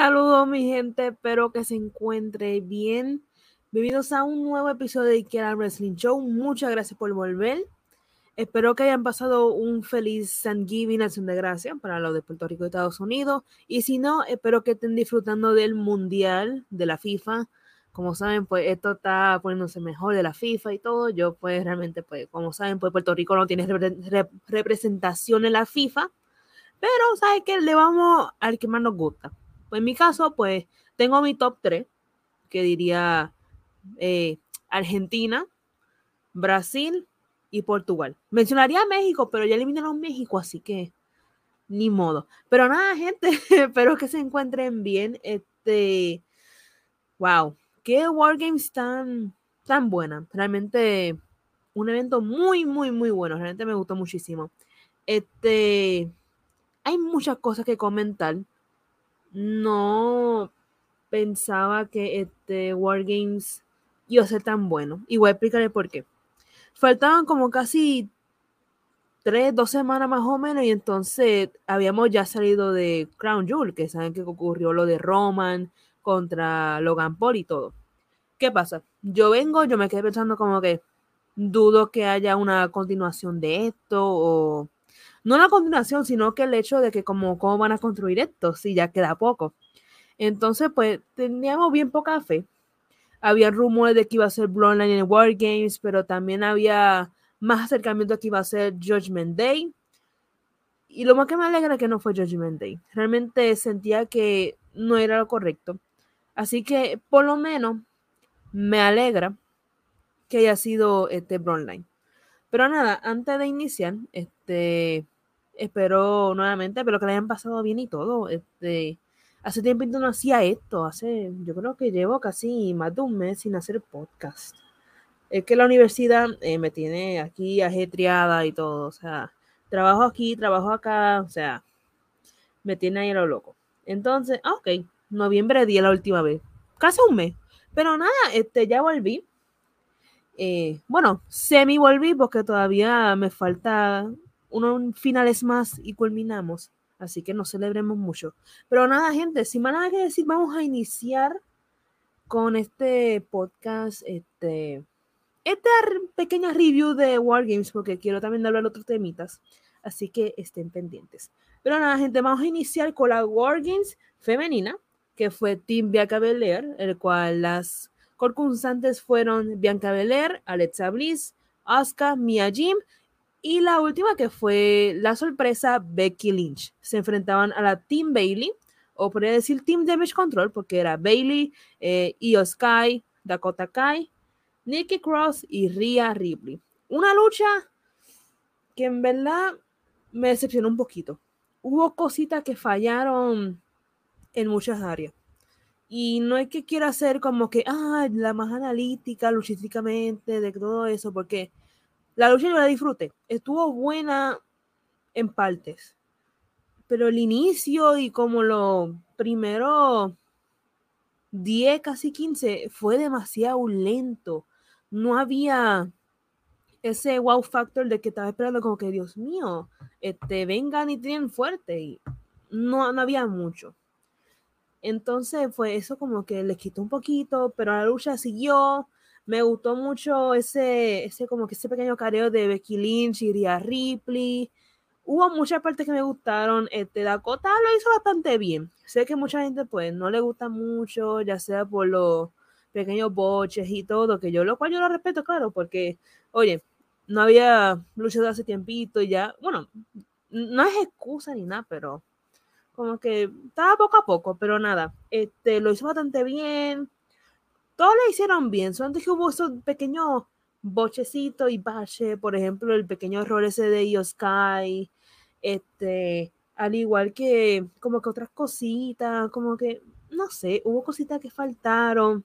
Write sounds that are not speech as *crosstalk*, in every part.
Saludos mi gente, espero que se encuentre bien. Bienvenidos a un nuevo episodio de Ikea Wrestling Show. Muchas gracias por volver. Espero que hayan pasado un feliz Thanksgiving, acción de gracia para los de Puerto Rico y Estados Unidos. Y si no, espero que estén disfrutando del Mundial de la FIFA. Como saben, pues esto está poniéndose mejor de la FIFA y todo. Yo, pues realmente, pues como saben, pues Puerto Rico no tiene representación en la FIFA. Pero, ¿sabes qué? Le vamos al que más nos gusta pues en mi caso, pues tengo mi top 3, que diría eh, Argentina, Brasil y Portugal. Mencionaría México, pero ya eliminaron México, así que ni modo. Pero nada, gente, *laughs* espero que se encuentren bien. Este, wow, qué Wargames tan, tan buena. Realmente un evento muy, muy, muy bueno. Realmente me gustó muchísimo. Este, hay muchas cosas que comentar no pensaba que este Wargames iba a ser tan bueno. Y voy a explicarle por qué. Faltaban como casi tres, dos semanas más o menos, y entonces habíamos ya salido de Crown Jewel, que saben que ocurrió lo de Roman contra Logan Paul y todo. ¿Qué pasa? Yo vengo, yo me quedé pensando como que dudo que haya una continuación de esto o no la continuación, sino que el hecho de que como, cómo van a construir esto, si ya queda poco. Entonces, pues teníamos bien poca fe. Había rumores de que iba a ser Bloodline en War Games, pero también había más acercamiento que iba a ser Judgment Day. Y lo más que me alegra es que no fue Judgment Day. Realmente sentía que no era lo correcto. Así que por lo menos me alegra que haya sido este Bloodline. Pero nada, antes de iniciar, este, espero nuevamente, pero que le hayan pasado bien y todo. Este, hace tiempo no hacía esto, hace, yo creo que llevo casi más de un mes sin hacer podcast. Es que la universidad eh, me tiene aquí ajetreada y todo, o sea, trabajo aquí, trabajo acá, o sea, me tiene ahí a lo loco. Entonces, ah, ok, noviembre día la última vez, casi un mes. Pero nada, este, ya volví. Eh, bueno, semi volví porque todavía me falta unos finales más y culminamos. Así que no celebremos mucho. Pero nada, gente, sin más nada que decir, vamos a iniciar con este podcast, este, esta pequeña review de Wargames, porque quiero también hablar de otros temitas. Así que estén pendientes. Pero nada, gente, vamos a iniciar con la Wargames femenina, que fue Team Bianca Belair, el cual las concursantes fueron Bianca Belair, Alexa Bliss, Asuka, Mia Jim y la última que fue la sorpresa, Becky Lynch. Se enfrentaban a la Team Bailey, o podría decir Team Damage Control, porque era Bailey, eh, Io Sky, Dakota Kai, Nikki Cross y Rhea Ripley. Una lucha que en verdad me decepcionó un poquito. Hubo cositas que fallaron en muchas áreas. Y no es que quiera hacer como que, ah, la más analítica, luchísticamente, de todo eso, porque la lucha yo la disfruté. Estuvo buena en partes. Pero el inicio y como lo primero 10, casi 15, fue demasiado lento. No había ese wow factor de que estaba esperando como que, Dios mío, este, vengan y tienen fuerte. Y no, no había mucho. Entonces fue eso como que les quitó un poquito, pero la lucha siguió. Me gustó mucho ese, ese como que ese pequeño careo de Becky Lynch y Rhea Ripley. Hubo muchas partes que me gustaron. Este, Dakota lo hizo bastante bien. Sé que mucha gente pues no le gusta mucho, ya sea por los pequeños boches y todo, que yo lo cual yo lo respeto, claro, porque, oye, no había luchado hace tiempito y ya, bueno, no es excusa ni nada, pero como que estaba poco a poco, pero nada, este, lo hizo bastante bien todos le hicieron bien, solamente que hubo esos pequeños bochecitos y bache, por ejemplo, el pequeño error ese de Yoskai, este, al igual que como que otras cositas, como que, no sé, hubo cositas que faltaron.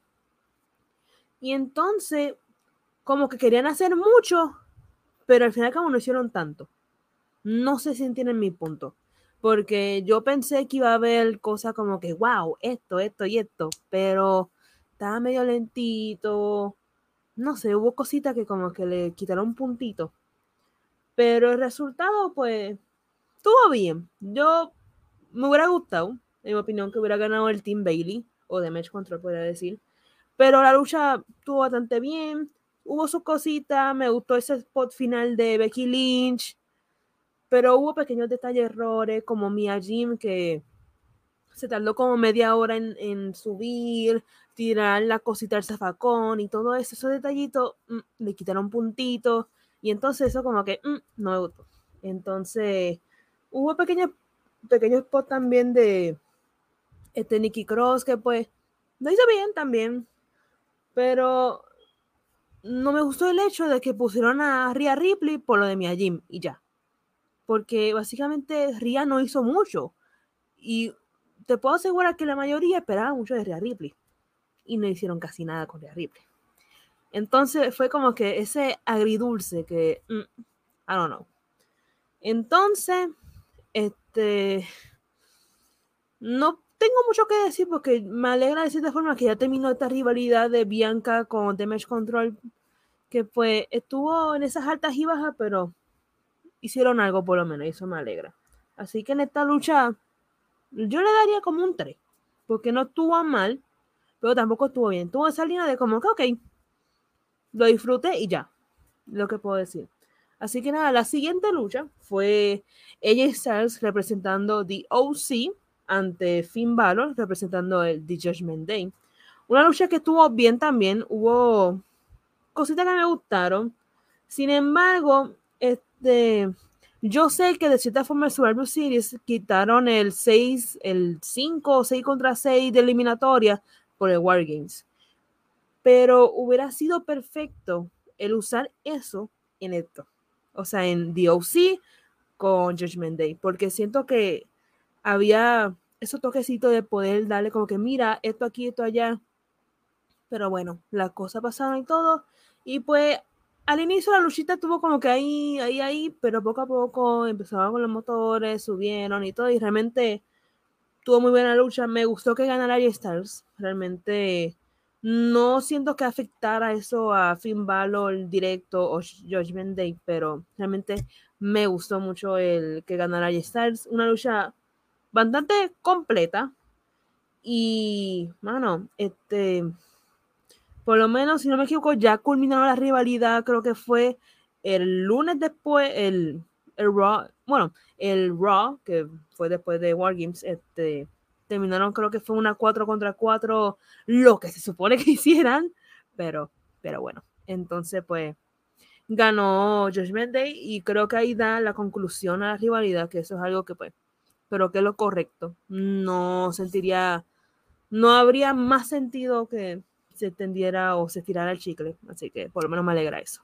Y entonces, como que querían hacer mucho, pero al final como no hicieron tanto. No sé si entienden mi punto. Porque yo pensé que iba a haber cosas como que, wow, esto, esto y esto, pero estaba medio lentito. No sé, hubo cositas que como que le quitaron un puntito. Pero el resultado, pues, estuvo bien. Yo me hubiera gustado en mi opinión, que hubiera ganado el Team Bailey o de Match Control, podría decir. Pero la lucha estuvo bastante bien. Hubo sus cositas. Me gustó ese spot final de Becky Lynch. Pero hubo pequeños detalles, errores, como Mia Jim, que se tardó como media hora en, subir, tirar la cosita del zafacón y todo eso. Esos detallitos mm, le quitaron puntitos. Y entonces eso como que mm, no me gustó. Entonces hubo pequeños, pequeños spots también de este Nicky Cross que pues lo hizo bien también. Pero no me gustó el hecho de que pusieron a Ria Ripley por lo de Mia Jim y ya. Porque básicamente Ria no hizo mucho. Y te puedo asegurar que la mayoría esperaba mucho de Ria Ripley. Y no hicieron casi nada con Ria Ripley. Entonces fue como que ese agridulce que. Mm, I don't know. Entonces, este. No tengo mucho que decir porque me alegra de cierta forma que ya terminó esta rivalidad de Bianca con Damage Control, que pues estuvo en esas altas y bajas, pero hicieron algo por lo menos y eso me alegra. Así que en esta lucha yo le daría como un 3, porque no estuvo mal, pero tampoco estuvo bien. Tuvo esa línea de como que, ok, lo disfruté y ya, lo que puedo decir. Así que nada, la siguiente lucha fue ella Styles representando The OC ante Finn Balor representando el The Judgment Day. Una lucha que estuvo bien también, hubo cositas que me gustaron. Sin embargo, este, yo sé que de cierta forma el Survivor Series quitaron el 6, el 5 o 6 contra 6 de eliminatoria por el War Games. Pero hubiera sido perfecto el usar eso en esto. O sea, en DOC con Judgment Day. Porque siento que había esos toquecitos de poder darle como que mira, esto aquí, esto allá. Pero bueno, las cosas pasaron y todo. Y pues al inicio la luchita tuvo como que ahí, ahí, ahí, pero poco a poco empezaban con los motores, subieron y todo. Y realmente tuvo muy buena lucha. Me gustó que ganara Stars. Realmente no siento que afectara eso a Finn Balor directo o Judgment Day, pero realmente me gustó mucho el que ganara Stars. Una lucha bastante completa. Y, mano, este, por lo menos, si no me equivoco, ya culminó la rivalidad, creo que fue el lunes después, el, el Raw, bueno, el Raw, que fue después de Wargames, este, terminaron, creo que fue una 4 contra 4, lo que se supone *laughs* que hicieran, pero, pero bueno, entonces pues ganó Judgment Day y creo que ahí da la conclusión a la rivalidad, que eso es algo que pues pero que es lo correcto. No sentiría, no habría más sentido que se tendiera o se tirara el chicle. Así que por lo menos me alegra eso.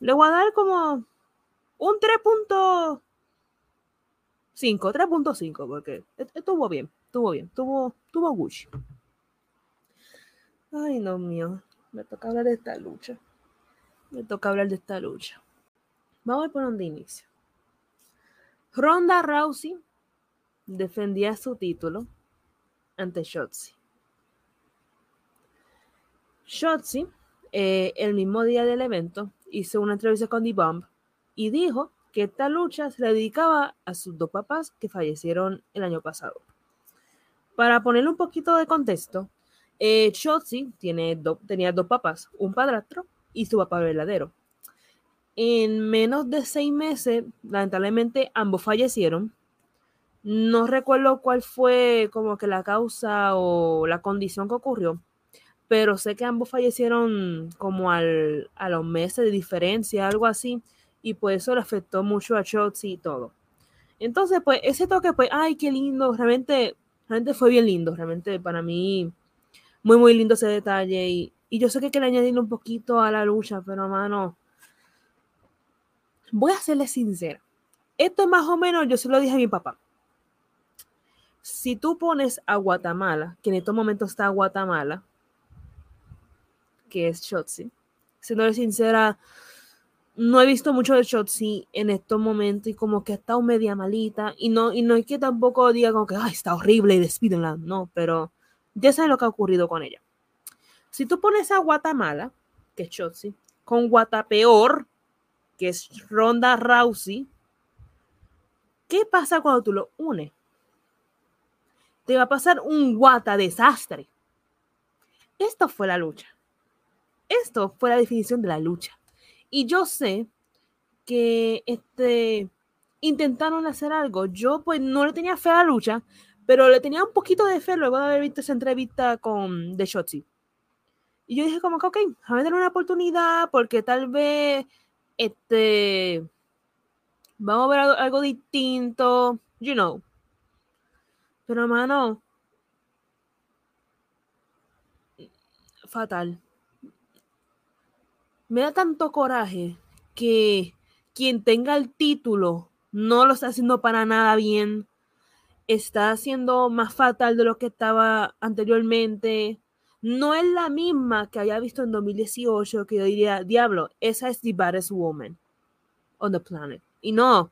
Le voy a dar como un 3.5, 3.5, porque estuvo bien, estuvo bien, estuvo, estuvo Gucci. Ay, no mío, me toca hablar de esta lucha. Me toca hablar de esta lucha. Vamos a por donde inicio. Ronda Rousey defendía su título ante Shotzi. Shotzi, eh, el mismo día del evento, hizo una entrevista con The Bomb y dijo que esta lucha se la dedicaba a sus dos papás que fallecieron el año pasado. Para ponerle un poquito de contexto, eh, tiene tenía dos papás, un padrastro y su papá verdadero en menos de seis meses, lamentablemente, ambos fallecieron. No recuerdo cuál fue como que la causa o la condición que ocurrió, pero sé que ambos fallecieron como al, a los meses de diferencia, algo así, y pues eso le afectó mucho a Shotzi y todo. Entonces, pues ese toque, pues, ay, qué lindo, realmente, realmente fue bien lindo, realmente para mí, muy, muy lindo ese detalle. Y, y yo sé que hay que añadirle un poquito a la lucha, pero mano, voy a serle sincera. Esto es más o menos, yo se lo dije a mi papá. Si tú pones a Guatemala, que en estos momentos está Guatemala, que es Shotzi, siendo sincera, no he visto mucho de Shotzi en estos momentos y como que ha estado media malita y no, y no es que tampoco diga como que está horrible y despídenla, no, pero ya sabes lo que ha ocurrido con ella. Si tú pones a Guatemala, que es Shotzi, con Guatapeor, que es Ronda Rousey, ¿qué pasa cuando tú lo unes? te va a pasar un guata desastre. Esto fue la lucha. Esto fue la definición de la lucha. Y yo sé que este, intentaron hacer algo. Yo pues no le tenía fe a la lucha, pero le tenía un poquito de fe luego de haber visto esa entrevista con The Shotzi. Y yo dije como que, ok, a darle una oportunidad porque tal vez, este, vamos a ver algo, distinto, you know. Pero, hermano, fatal. Me da tanto coraje que quien tenga el título no lo está haciendo para nada bien. Está haciendo más fatal de lo que estaba anteriormente. No es la misma que haya visto en 2018 que yo diría, diablo, esa es the baddest woman on the planet. Y no,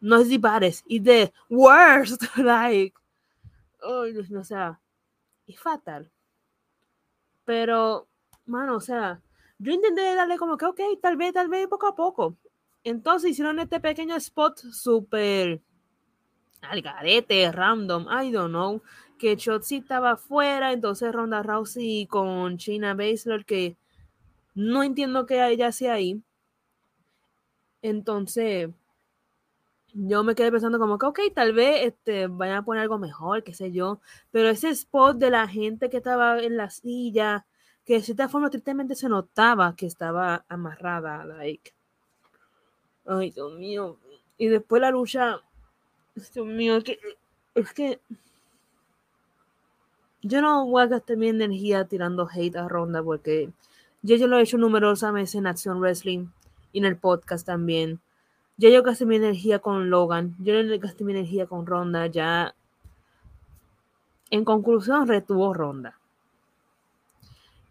no es the baddest, es the worst. *laughs* like, oh, o sea, es fatal. Pero, mano, o sea, yo intenté darle como que, ok, tal vez, tal vez, poco a poco. Entonces hicieron este pequeño spot súper al garete, random, I don't know, que Chotzi estaba afuera, entonces Ronda Rousey con China Baszler, que no entiendo qué ella hacía ahí. Entonces, yo me quedé pensando como que, ok, tal vez este, vayan a poner algo mejor, qué sé yo, pero ese spot de la gente que estaba en la silla, que de cierta forma tristemente se notaba que estaba amarrada, like, ay, Dios mío, y después la lucha, Dios mío, es que, es que yo no voy a gastar mi energía tirando hate a Ronda porque yo, yo lo he hecho numerosas veces en Acción Wrestling y en el podcast también ya yo gasté mi energía con Logan, yo gasté mi energía con Ronda, ya. En conclusión, retuvo Ronda.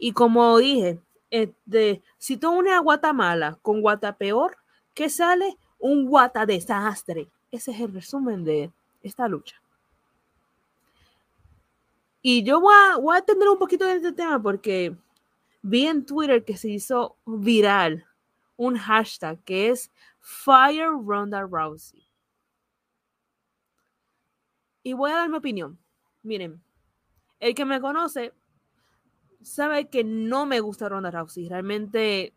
Y como dije, este, si tú unes a Guatemala con Guata peor, ¿qué sale? Un Guata desastre. Ese es el resumen de esta lucha. Y yo voy a, voy a atender un poquito de este tema porque vi en Twitter que se hizo viral un hashtag que es Fire Ronda Rousey. Y voy a dar mi opinión. Miren, el que me conoce sabe que no me gusta Ronda Rousey. Realmente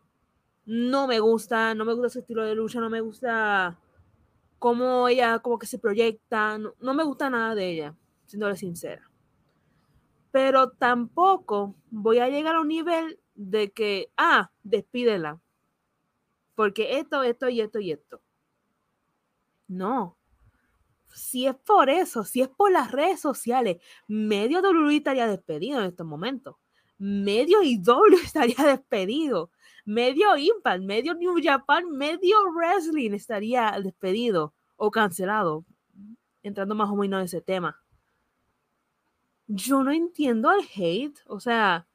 no me gusta, no me gusta su estilo de lucha, no me gusta cómo ella como que se proyecta, no, me gusta nada de ella, siéndole sincera. Pero tampoco voy a llegar a un nivel de que, ah, despídela porque esto, esto y esto y esto. No. Si es por eso, si es por las redes sociales, medio WWE estaría despedido en estos momentos. Medio IW *laughs* estaría despedido. Medio Impact, medio New Japan, medio Wrestling estaría despedido o cancelado. Entrando más o menos en ese tema. Yo no entiendo el hate. O sea,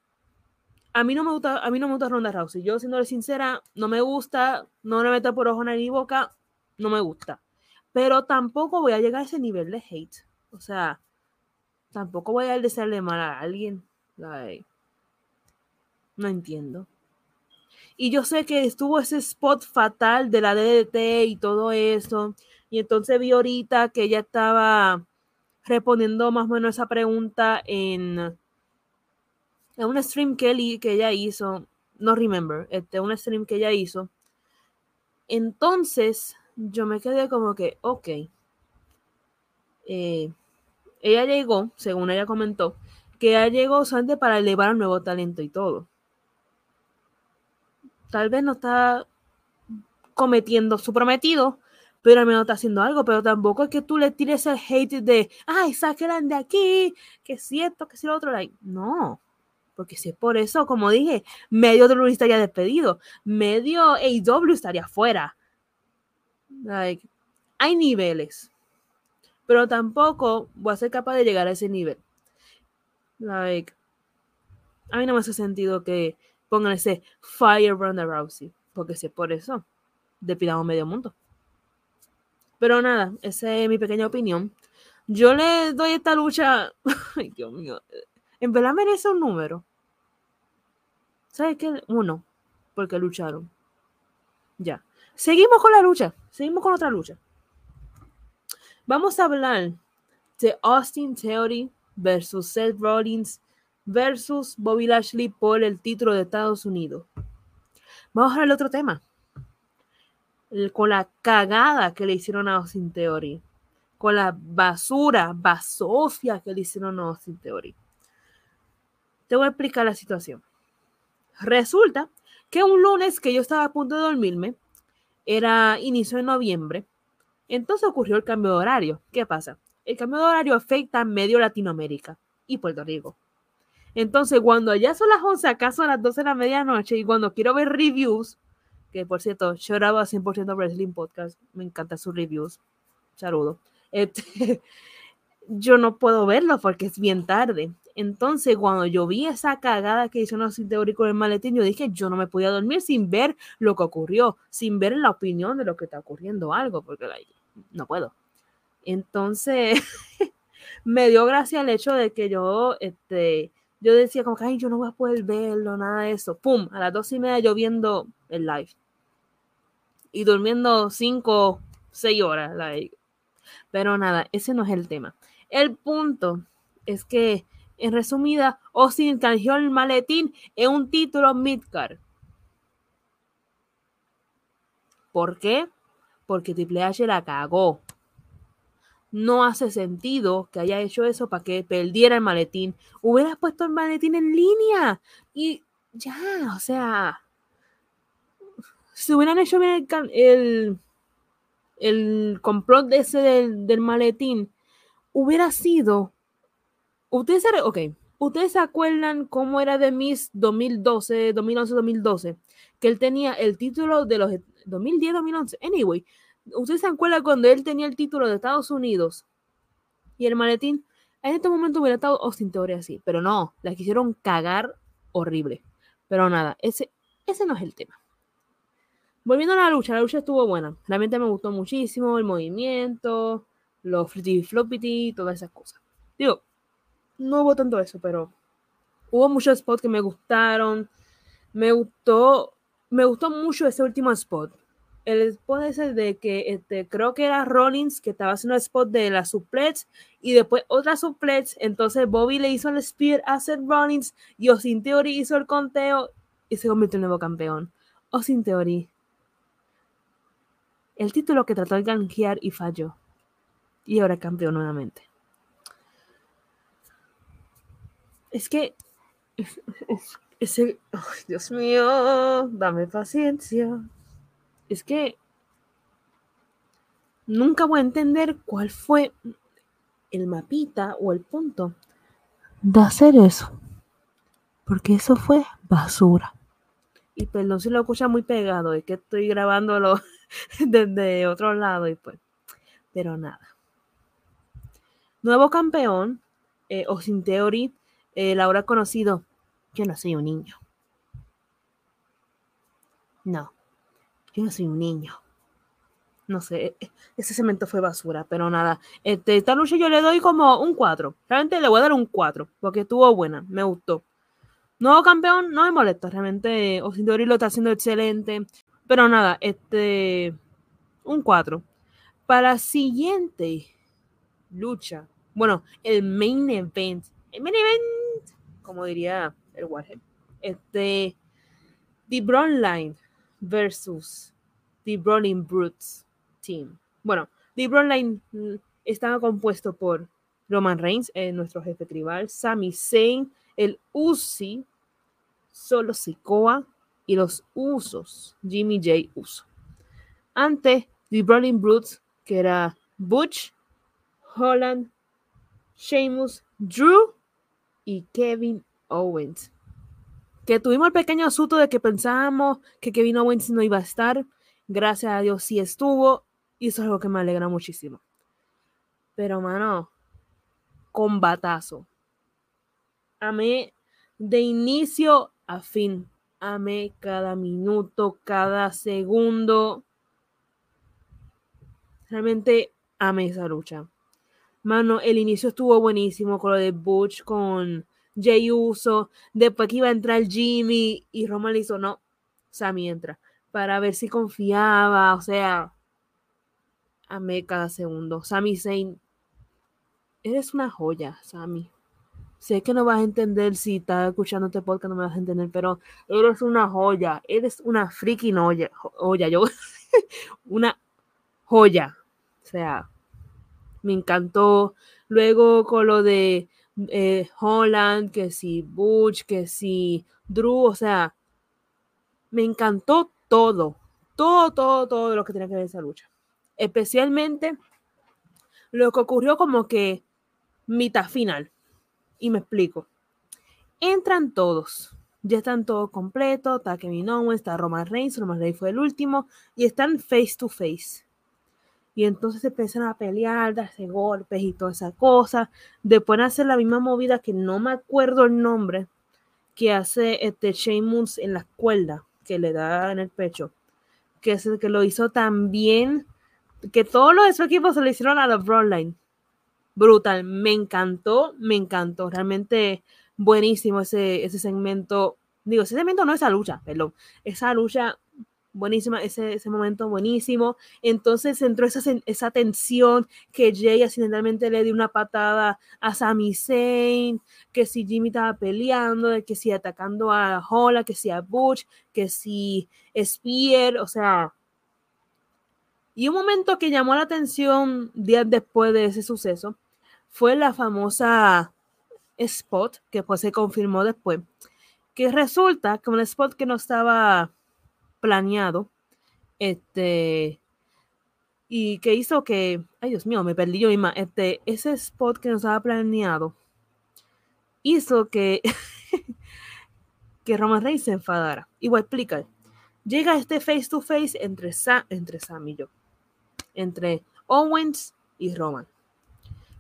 a mí no me gusta, a mí no me gusta Ronda Rousey. Yo, siendo sincera, no me gusta, no le meto por ojo ni boca, no me gusta. Pero tampoco voy a llegar a ese nivel de hate. O sea, tampoco voy a desearle mal a alguien. No entiendo. Y yo sé que estuvo ese spot fatal de la DDT y todo eso. Y entonces vi ahorita que ella estaba respondiendo más o menos esa pregunta en en un stream que, que ella hizo, no remember, este, un stream que ella hizo. Entonces, yo me quedé como que, ok. Eh, ella llegó, según ella comentó, que ella llegó solamente para elevar un nuevo talento y todo. Tal vez no está cometiendo su prometido, pero al menos está haciendo algo, pero tampoco es que tú le tires el hate de, ay, sáquenla de aquí, que si esto, que si lo otro, like, no. Porque si es por eso, como dije, medio WWE estaría despedido, medio AEW estaría fuera. Like, hay niveles, pero tampoco voy a ser capaz de llegar a ese nivel. Like, a mí no me hace sentido que pongan ese Fire Ronda Rousey, porque si es por eso, despidamos medio mundo. Pero nada, esa es mi pequeña opinión. Yo le doy esta lucha. *laughs* Ay, Dios mío en verdad merece un número. ¿Sabes qué? Uno, porque lucharon. Ya. Seguimos con la lucha. Seguimos con otra lucha. Vamos a hablar de Austin Theory versus Seth Rollins versus Bobby Lashley por el título de Estados Unidos. Vamos a ver el otro tema. con la cagada que le hicieron a Austin Theory. Con la basura, basofia que le hicieron a Austin Theory. Te voy a explicar la situación. Resulta que un lunes que yo estaba a punto de dormirme, era inicio de noviembre, entonces ocurrió el cambio de horario. ¿Qué pasa? El cambio de horario afecta a medio Latinoamérica y Puerto Rico. Entonces, cuando ya son las 11, acaso a las 12 de la medianoche, y cuando quiero ver reviews, que por cierto, lloraba 100% Wrestling Podcast, me encantan sus reviews, saludo. Este, *laughs* yo no puedo verlo porque es bien tarde. Entonces, cuando yo vi esa cagada que hizo sin teórico el maletín, yo dije, yo no me podía dormir sin ver lo que ocurrió, sin ver la opinión de lo que está ocurriendo algo, porque no puedo. Entonces, *laughs* me dio gracia el hecho de que yo, este, yo decía como que, ay, yo no voy a poder verlo, nada de eso. Pum, a las dos y media yo viendo el live. Y durmiendo cinco, seis horas. Pero nada, ese no es el tema. El punto es que en resumida, Austin canjeó el maletín en un título Midcard. ¿Por qué? Porque Triple H la cagó. No hace sentido que haya hecho eso para que perdiera el maletín. Hubieras puesto el maletín en línea y ya, o sea, si hubieran hecho bien el, el, complot ese del, del maletín, hubiera sido Ustedes okay. ¿Ustedes se acuerdan cómo era de Miss 2012, 2011, 2012? Que él tenía el título de los 2010, 2011. Anyway, ¿ustedes se acuerdan cuando él tenía el título de Estados Unidos y el maletín? En este momento hubiera estado Austin Theory así, pero no, la quisieron cagar horrible. Pero nada, ese, ese no es el tema. Volviendo a la lucha, la lucha estuvo buena. Realmente me gustó muchísimo el movimiento, los flitty floppity, todas esas cosas. Digo, no hubo tanto eso, pero hubo muchos spots que me gustaron. Me gustó, me gustó mucho ese último spot. El spot ese de que este, creo que era Rollins que estaba haciendo el spot de la suplex y después otra suplex. Entonces Bobby le hizo el spear a Seth Rollins y Osin Theory hizo el conteo y se convirtió en nuevo campeón. Osin Theory. El título que trató de gankear y falló. Y ahora campeón nuevamente. Es que *laughs* ese, Dios mío, dame paciencia. Es que nunca voy a entender cuál fue el mapita o el punto de hacer eso. Porque eso fue basura. Y perdón si lo escucha muy pegado, es que estoy grabándolo *laughs* desde otro lado y pues. Pero nada. Nuevo campeón, eh, o sin teoría el ahora conocido, yo no soy un niño. No, yo no soy un niño. No sé, e, e, ese cemento fue basura, pero nada. Este, esta lucha yo le doy como un 4. Realmente le voy a dar un 4, porque estuvo buena, me gustó. Nuevo campeón, no me molesta, realmente Osindori lo está haciendo excelente. Pero nada, este, un 4. Para la siguiente lucha, bueno, el main event, el main event como diría el Warhead. Este, The Line versus The Brawling Brutes Team. Bueno, The Line mm, estaba compuesto por Roman Reigns, eh, nuestro jefe tribal, Sami Zayn, el Uzi, Solo Sikoa y los Usos, Jimmy J. Uso. Ante The Brawling Brutes, que era Butch, Holland, Sheamus, Drew y Kevin Owens. Que tuvimos el pequeño asunto de que pensábamos que Kevin Owens no iba a estar. Gracias a Dios sí estuvo. Y eso es algo que me alegra muchísimo. Pero, mano, combatazo. Amé de inicio a fin. Amé cada minuto, cada segundo. Realmente amé esa lucha. Mano, el inicio estuvo buenísimo con lo de Butch, con Jay Uso. Después que iba a entrar Jimmy y Roman le hizo, no, Sammy entra. Para ver si confiaba, o sea, amé cada segundo. Sammy Zayn, eres una joya, Sammy. Sé que no vas a entender si estás escuchando este podcast, no me vas a entender, pero eres una joya, eres una freaking joya, joya, yo, *laughs* una joya. O sea, me encantó. Luego con lo de eh, Holland, que si Butch, que si Drew, o sea, me encantó todo, todo, todo, todo lo que tenía que ver esa lucha. Especialmente lo que ocurrió como que mitad final. Y me explico. Entran todos. Ya están todos completos. Está Kevin Owens, está Roman Reigns. Roman Reigns fue el último. Y están face to face. Y entonces se empiezan a pelear, darse golpes y toda esa cosa. Después hacer la misma movida que no me acuerdo el nombre. Que hace este Sheamus en la cuerda. Que le da en el pecho. Que es el que lo hizo también. Que todos los de su equipo se lo hicieron a la Broadline brutal. Me encantó, me encantó. Realmente buenísimo ese, ese segmento. Digo, ese segmento no esa lucha, perdón. Esa lucha buenísima, ese, ese momento buenísimo. Entonces entró esa, esa tensión que Jay accidentalmente le dio una patada a Sami Zayn, que si Jimmy estaba peleando, que si atacando a Hola, que si a Butch, que si Spear, o sea, y un momento que llamó la atención días después de ese suceso fue la famosa spot, que pues se confirmó después, que resulta que un spot que no estaba planeado, este, y que hizo que, ay Dios mío, me perdí yo misma, este, ese spot que no estaba planeado, hizo que, *laughs* que Roman Reigns se enfadara. Y voy a. Llega este face to face entre, entre Sam y yo entre Owens y Roman.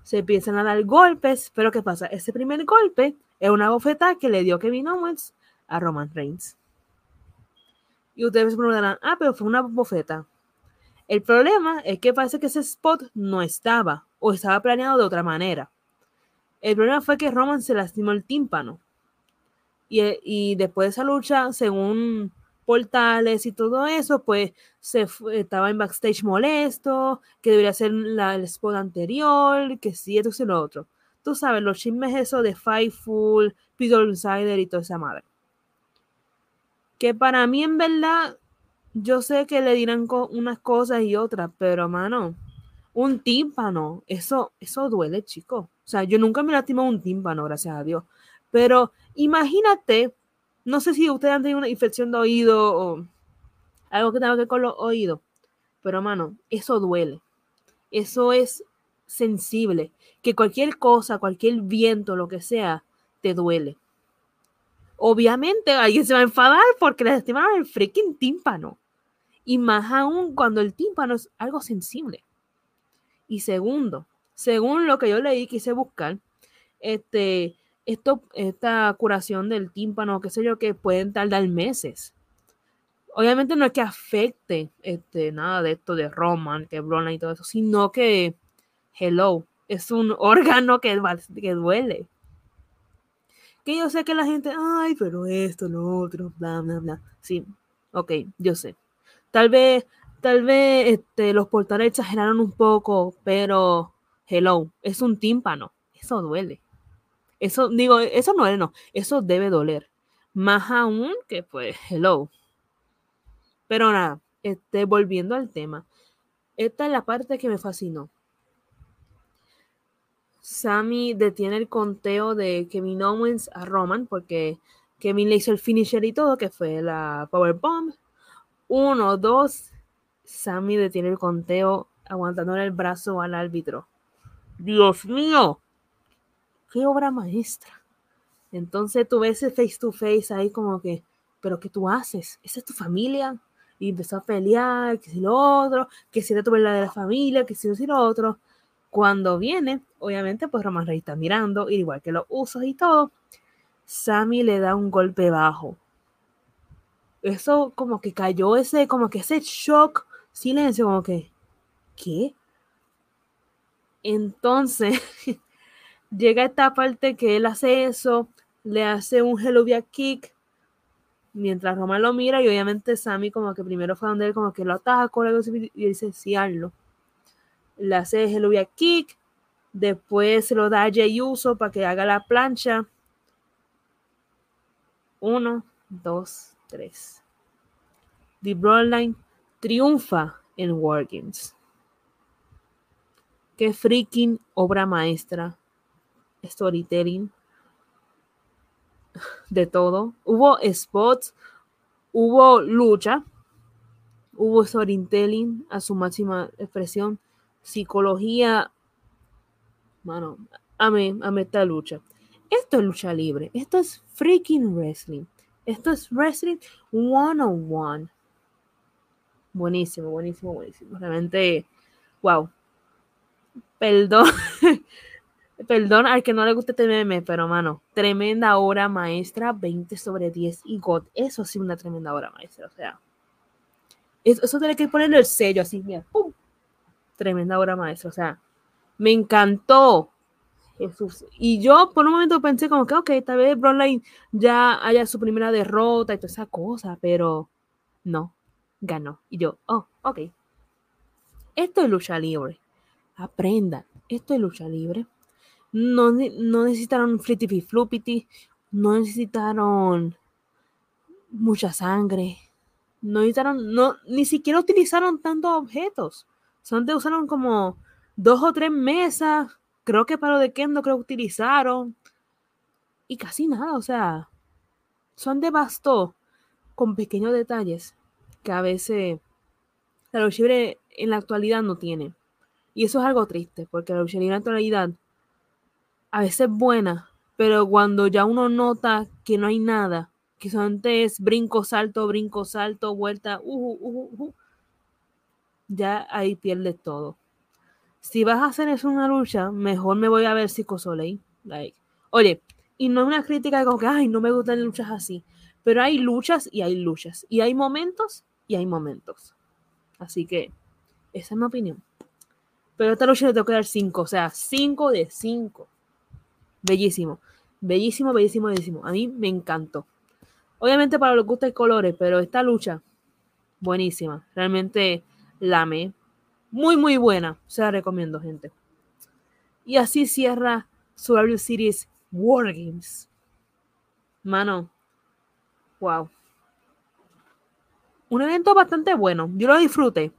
Se empiezan a dar golpes, pero ¿qué pasa? Ese primer golpe es una bofetada que le dio Kevin Owens a Roman Reigns. Y ustedes me preguntarán, ah, pero fue una bofeta. El problema es que parece que ese spot no estaba o estaba planeado de otra manera. El problema fue que Roman se lastimó el tímpano. Y, y después de esa lucha, según portales y todo eso, pues se estaba en backstage molesto, que debería ser la, el spot anterior, que sí, esto y lo otro. Tú sabes, los chismes eso de Fightful, Peter Insider y toda esa madre. Que para mí, en verdad, yo sé que le dirán unas cosas y otras, pero mano, un tímpano, eso, eso duele, chico. O sea, yo nunca me lastimado un tímpano, gracias a Dios. Pero imagínate no sé si ustedes han tenido una infección de oído o algo que tenga que ver con los oídos, pero mano, eso duele. Eso es sensible. Que cualquier cosa, cualquier viento, lo que sea, te duele. Obviamente alguien se va a enfadar porque le lastimaron el freaking tímpano. Y más aún cuando el tímpano es algo sensible. Y segundo, según lo que yo leí, quise buscar, este, esto, esta curación del tímpano, qué sé yo, que pueden tardar meses. Obviamente no es que afecte este, nada de esto de Roman, que Brona y todo eso, sino que, hello, es un *laughs* órgano que, que duele. Que yo sé que la gente, ay, pero esto, lo otro, bla, bla, bla. Sí, ok, yo sé. Tal vez, tal vez este, los portales exageraron un poco, pero, hello, es un tímpano, eso duele. Eso, digo, eso no es, no, eso debe doler. Más aún que, pues, hello. Pero nada, este, volviendo al tema. Esta es la parte que me fascinó. Sammy detiene el conteo de Kevin Owens a Roman porque Kevin le hizo el finisher y todo, que fue la Powerbomb. Uno, dos. Sammy detiene el conteo aguantándole el brazo al árbitro. Dios mío, qué obra maestra. Entonces tú ves ese face to face ahí como que, pero ¿qué tú haces? Esa es tu familia. Y empezó a pelear, que si lo otro, que si era tu verdadera familia, que si no si lo otro. Cuando viene, obviamente, pues Roman Reigns está mirando, igual que los usos y todo. Sammy le da un golpe bajo. Eso como que cayó ese, como que ese shock, silencio, como que, ¿qué? Entonces, *laughs* llega esta parte que él hace eso, le hace un Hello Kick, mientras Roman lo mira y obviamente Sammy como que primero fue donde él como que lo ataca y dice sí hazlo. Le hace Hello Kick, Después se lo da a Jey Uso para que haga la plancha. Uno, dos, tres. The Broadline triunfa en Wargames. Qué freaking obra maestra. Storytelling. De todo. Hubo spots, hubo lucha, hubo storytelling a su máxima expresión, psicología. Mano, amé, amé esta lucha. Esto es lucha libre. Esto es freaking wrestling. Esto es wrestling one on one. Buenísimo, buenísimo, buenísimo. Realmente, wow. Perdón. *laughs* Perdón al que no le guste este pero mano, tremenda obra maestra, 20 sobre 10 y God, eso sí una tremenda obra maestra, o sea, eso, eso tiene que ponerle el sello así, mira, ¡pum! Tremenda obra maestra, o sea, me encantó. Jesús. Y yo por un momento pensé como que, ok, tal vez Broadline ya haya su primera derrota y toda esa cosa, pero no, ganó. Y yo, oh, ok. Esto es lucha libre. Aprendan, esto es lucha libre. No, no necesitaron flippity no necesitaron mucha sangre, no necesitaron, no, ni siquiera utilizaron tantos objetos. Solamente usaron como dos o tres mesas, creo que para lo de Kendo creo que utilizaron. Y casi nada, o sea, son de basto con pequeños detalles que a veces la lucha en la actualidad no tiene. Y eso es algo triste, porque la lucha en la actualidad a veces es buena, pero cuando ya uno nota que no hay nada, que solamente es brinco, salto, brinco, salto, vuelta, uh, uh, uh, ya ahí pierdes todo. Si vas a hacer eso una lucha, mejor me voy a ver Psycho Soleil. Like, oye, y no es una crítica de como que, ay, no me gustan luchas así, pero hay luchas y hay luchas, y hay momentos y hay momentos. Así que, esa es mi opinión. Pero esta lucha le tengo que dar 5, o sea, 5 de 5. Bellísimo, bellísimo, bellísimo, bellísimo. A mí me encantó. Obviamente para los gusta el colores, pero esta lucha, buenísima. Realmente la amé. Muy, muy buena. Se la recomiendo, gente. Y así cierra Survival Series Wargames. Mano, wow. Un evento bastante bueno. Yo lo disfruté.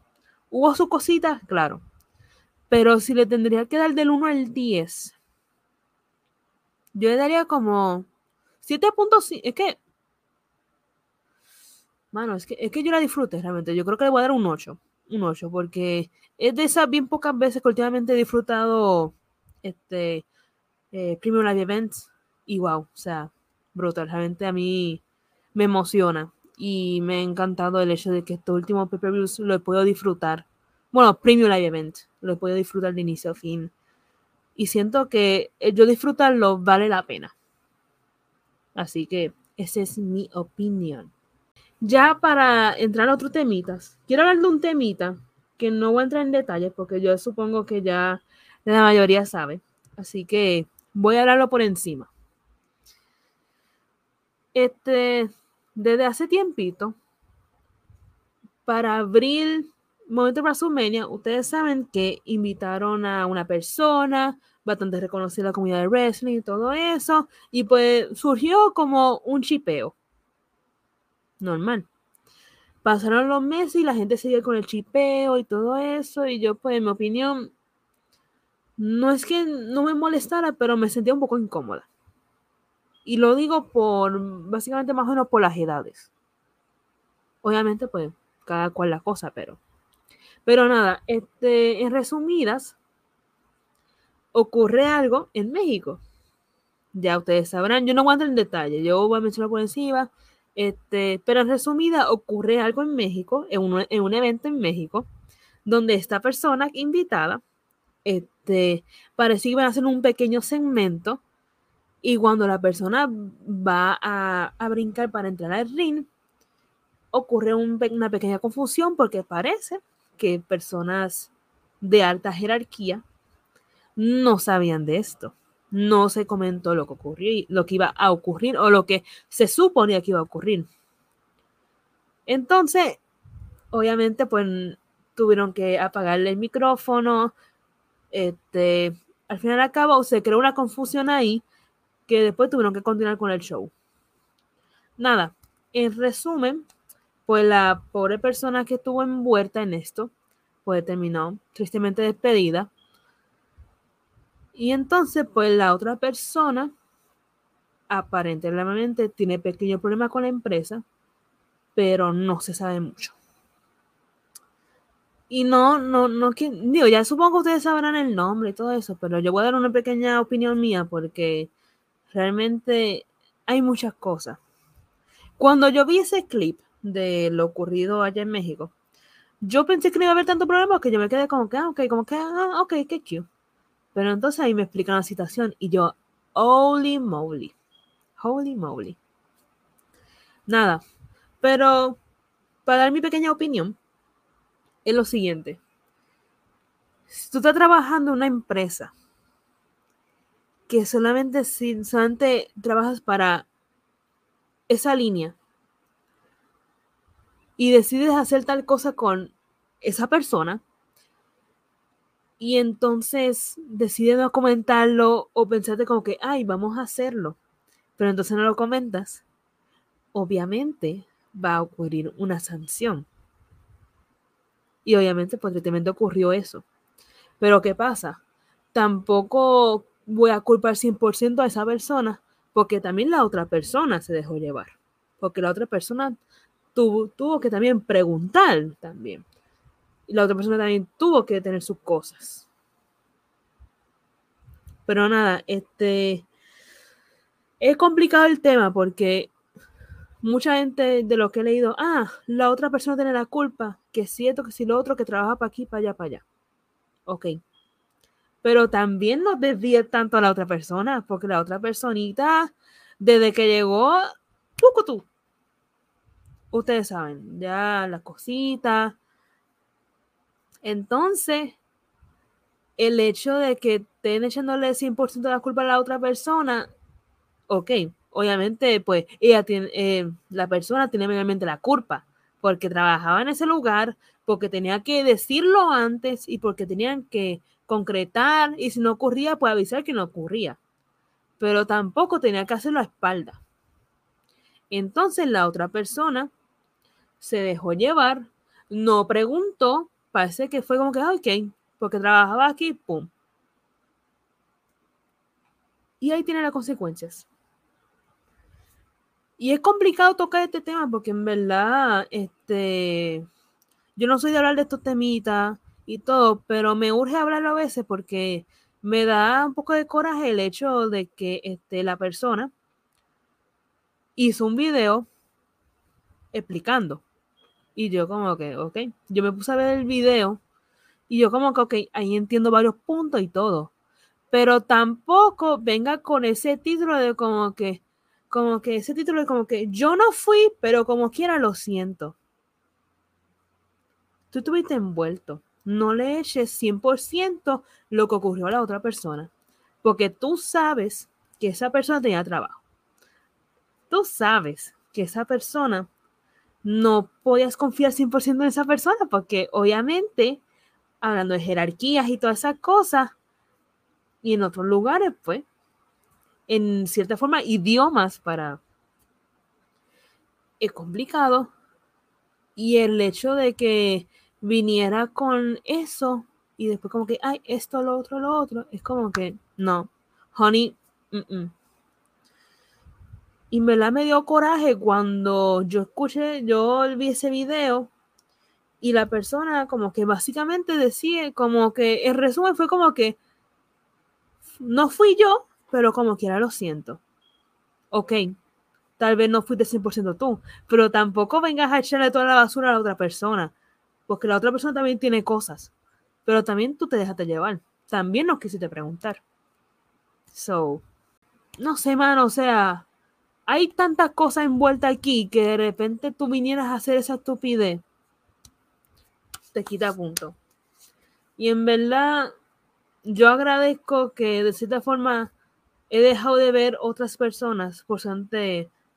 Hubo sus cositas, claro. Pero si le tendría que dar del 1 al 10, yo le daría como 7.5. Es que. Mano, es que, es que yo la disfruté realmente. Yo creo que le voy a dar un 8. Un 8, porque es de esas bien pocas veces que últimamente he disfrutado este eh, Premium Live Events. Y wow, o sea, brutal. Realmente a mí me emociona. Y me ha encantado el hecho de que estos últimos pay-per-views lo he podido disfrutar. Bueno, Premium Live Event. Lo he podido disfrutar de inicio a fin y siento que yo disfrutarlo vale la pena. Así que esa es mi opinión. Ya para entrar a otros temitas, quiero hablar de un temita que no voy a entrar en detalles porque yo supongo que ya la mayoría sabe. Así que voy a hablarlo por encima. Este, desde hace tiempito, para abril momento de WrestleMania, ustedes saben que invitaron a una persona bastante reconocida en la comunidad de wrestling y todo eso, y pues surgió como un chipeo. Normal. Pasaron los meses y la gente sigue con el chipeo y todo eso, y yo pues en mi opinión, no es que no me molestara, pero me sentía un poco incómoda. Y lo digo por, básicamente más o menos por las edades. Obviamente pues cada cual la cosa, pero pero nada, este, en resumidas, ocurre algo en México. Ya ustedes sabrán, yo no voy a entrar en detalle, yo voy a mencionar por encima, este, pero en resumida, ocurre algo en México, en un, en un evento en México, donde esta persona invitada, este, parece que iban a hacer un pequeño segmento, y cuando la persona va a, brincar para entrar al ring, ocurre un, una pequeña confusión porque parece que personas de alta jerarquía no sabían de esto. No se comentó lo que ocurrió, lo que iba a ocurrir o lo que se suponía que iba a ocurrir. Entonces, obviamente, pues tuvieron que apagarle el micrófono. Este, al final al cabo se creó una confusión ahí que después tuvieron que continuar con el show. Nada, en resumen, pues la pobre persona que estuvo envuelta en esto, pues terminó tristemente despedida. Y entonces, pues la otra persona aparentemente tiene pequeño problema con la empresa, pero no se sabe mucho. Y no, no, no, digo, ya supongo que ustedes sabrán el nombre y todo eso, pero yo voy a dar una pequeña opinión mía porque realmente hay muchas cosas. Cuando yo vi ese clip de lo ocurrido allá en México, yo pensé que no iba a haber tanto problema que yo me quedé como que, ah, ok, como que, ah, ok, qué cute. Pero entonces ahí me explican la situación y yo, holy moly, holy moly. Nada, pero para dar mi pequeña opinión, es lo siguiente. Si tú estás trabajando en una empresa que solamente, solamente trabajas para esa línea y decides hacer tal cosa con esa persona y entonces decides no comentarlo o pensarte como que, ay, vamos a hacerlo, pero entonces no lo comentas, obviamente va a ocurrir una sanción. Y obviamente, pues tristemente ocurrió eso. Pero ¿qué pasa? Tampoco voy a culpar 100% a esa persona porque también la otra persona se dejó llevar. Porque la otra persona tuvo, tuvo que también preguntar también. Y la otra persona también tuvo que tener sus cosas. Pero nada, este es complicado el tema porque mucha gente de lo que he leído, ah, la otra persona tiene la culpa, que es cierto, que si lo otro que trabaja para aquí, para allá, para allá. Ok. Pero también no desvíe tanto a la otra persona, porque la otra personita, desde que llegó, tú. Ustedes saben, ya las cositas. Entonces, el hecho de que estén echándole 100% de la culpa a la otra persona, ok, obviamente, pues ella tiene, eh, la persona tiene realmente la culpa, porque trabajaba en ese lugar, porque tenía que decirlo antes y porque tenían que concretar y si no ocurría, pues avisar que no ocurría. Pero tampoco tenía que hacerlo a espalda. Entonces la otra persona se dejó llevar, no preguntó, parece que fue como que, ah, ok, porque trabajaba aquí, pum. Y ahí tiene las consecuencias. Y es complicado tocar este tema porque en verdad, este, yo no soy de hablar de estos temitas y todo, pero me urge hablarlo a veces porque me da un poco de coraje el hecho de que este, la persona hizo un video explicando. Y yo como que, ok, yo me puse a ver el video y yo como que, ok, ahí entiendo varios puntos y todo. Pero tampoco venga con ese título de como que, como que ese título es como que yo no fui, pero como quiera lo siento. Tú estuviste envuelto. No le eches 100% lo que ocurrió a la otra persona. Porque tú sabes que esa persona tenía trabajo. Tú sabes que esa persona no podías confiar 100% en esa persona porque obviamente, hablando de jerarquías y todas esas cosas, y en otros lugares, pues, en cierta forma idiomas para... Es complicado. Y el hecho de que viniera con eso y después como que, ay, esto, lo otro, lo otro, es como que, no, honey, Y me la me dio coraje cuando yo escuché, yo vi ese video y la persona como que básicamente decía, como que el resumen fue como que no fui yo, pero como quiera lo siento. Ok, tal vez no fuiste 100% tú, pero tampoco vengas a echarle toda la basura a la otra persona, porque la otra persona también tiene cosas, pero también tú te dejaste llevar. También nos quisiste preguntar. So, no sé, mano, o sea, hay tantas cosas envueltas aquí que de repente tú vinieras a hacer esa estupidez, te quita punto. Y en verdad, yo agradezco que de cierta forma he dejado de ver otras personas, por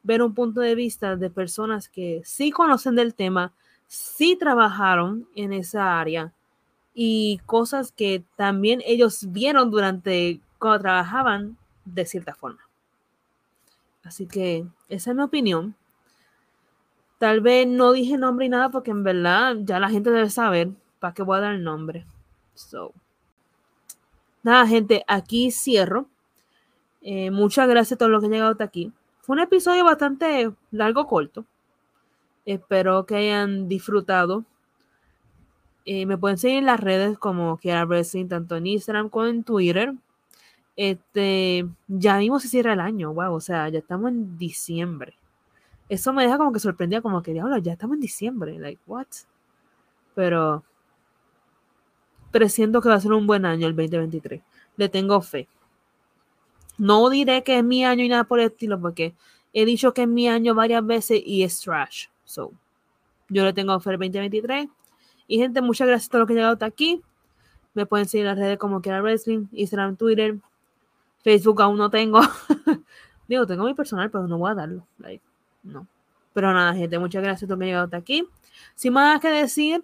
ver un punto de vista de personas que sí conocen del tema, sí trabajaron en esa área y cosas que también ellos vieron durante cuando trabajaban de cierta forma. Así que esa es mi opinión. Tal vez no dije nombre y nada porque en verdad ya la gente debe saber para qué voy a dar el nombre. So. Nada, gente, aquí cierro. Eh, muchas gracias a todos los que han llegado hasta aquí. Fue un episodio bastante largo, corto. Espero que hayan disfrutado. Eh, me pueden seguir en las redes como Kiara tanto en Instagram como en Twitter. Este, ya mismo se cierra el año, wow, o sea, ya estamos en diciembre. Eso me deja como que sorprendida, como que diablo, ya estamos en diciembre, like, what? Pero presiento que va a ser un buen año el 2023. Le tengo fe. No diré que es mi año y nada por el estilo, porque he dicho que es mi año varias veces y es trash. So, yo le tengo fe el 2023. Y gente, muchas gracias a todos los que han llegado hasta aquí. Me pueden seguir en las redes como Quiera Wrestling, Instagram, Twitter, Facebook aún no tengo. *laughs* Digo, tengo mi personal, pero no voy a darlo. no. Pero nada, gente, muchas gracias que han llegado hasta aquí. Sin más que decir,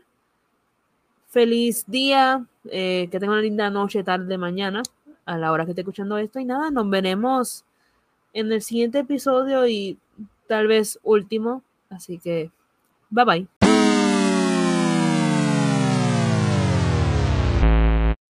feliz día, eh, que tengan una linda noche, tarde, mañana, a la hora que esté escuchando esto. Y nada, nos veremos en el siguiente episodio y tal vez último. Así que, bye bye.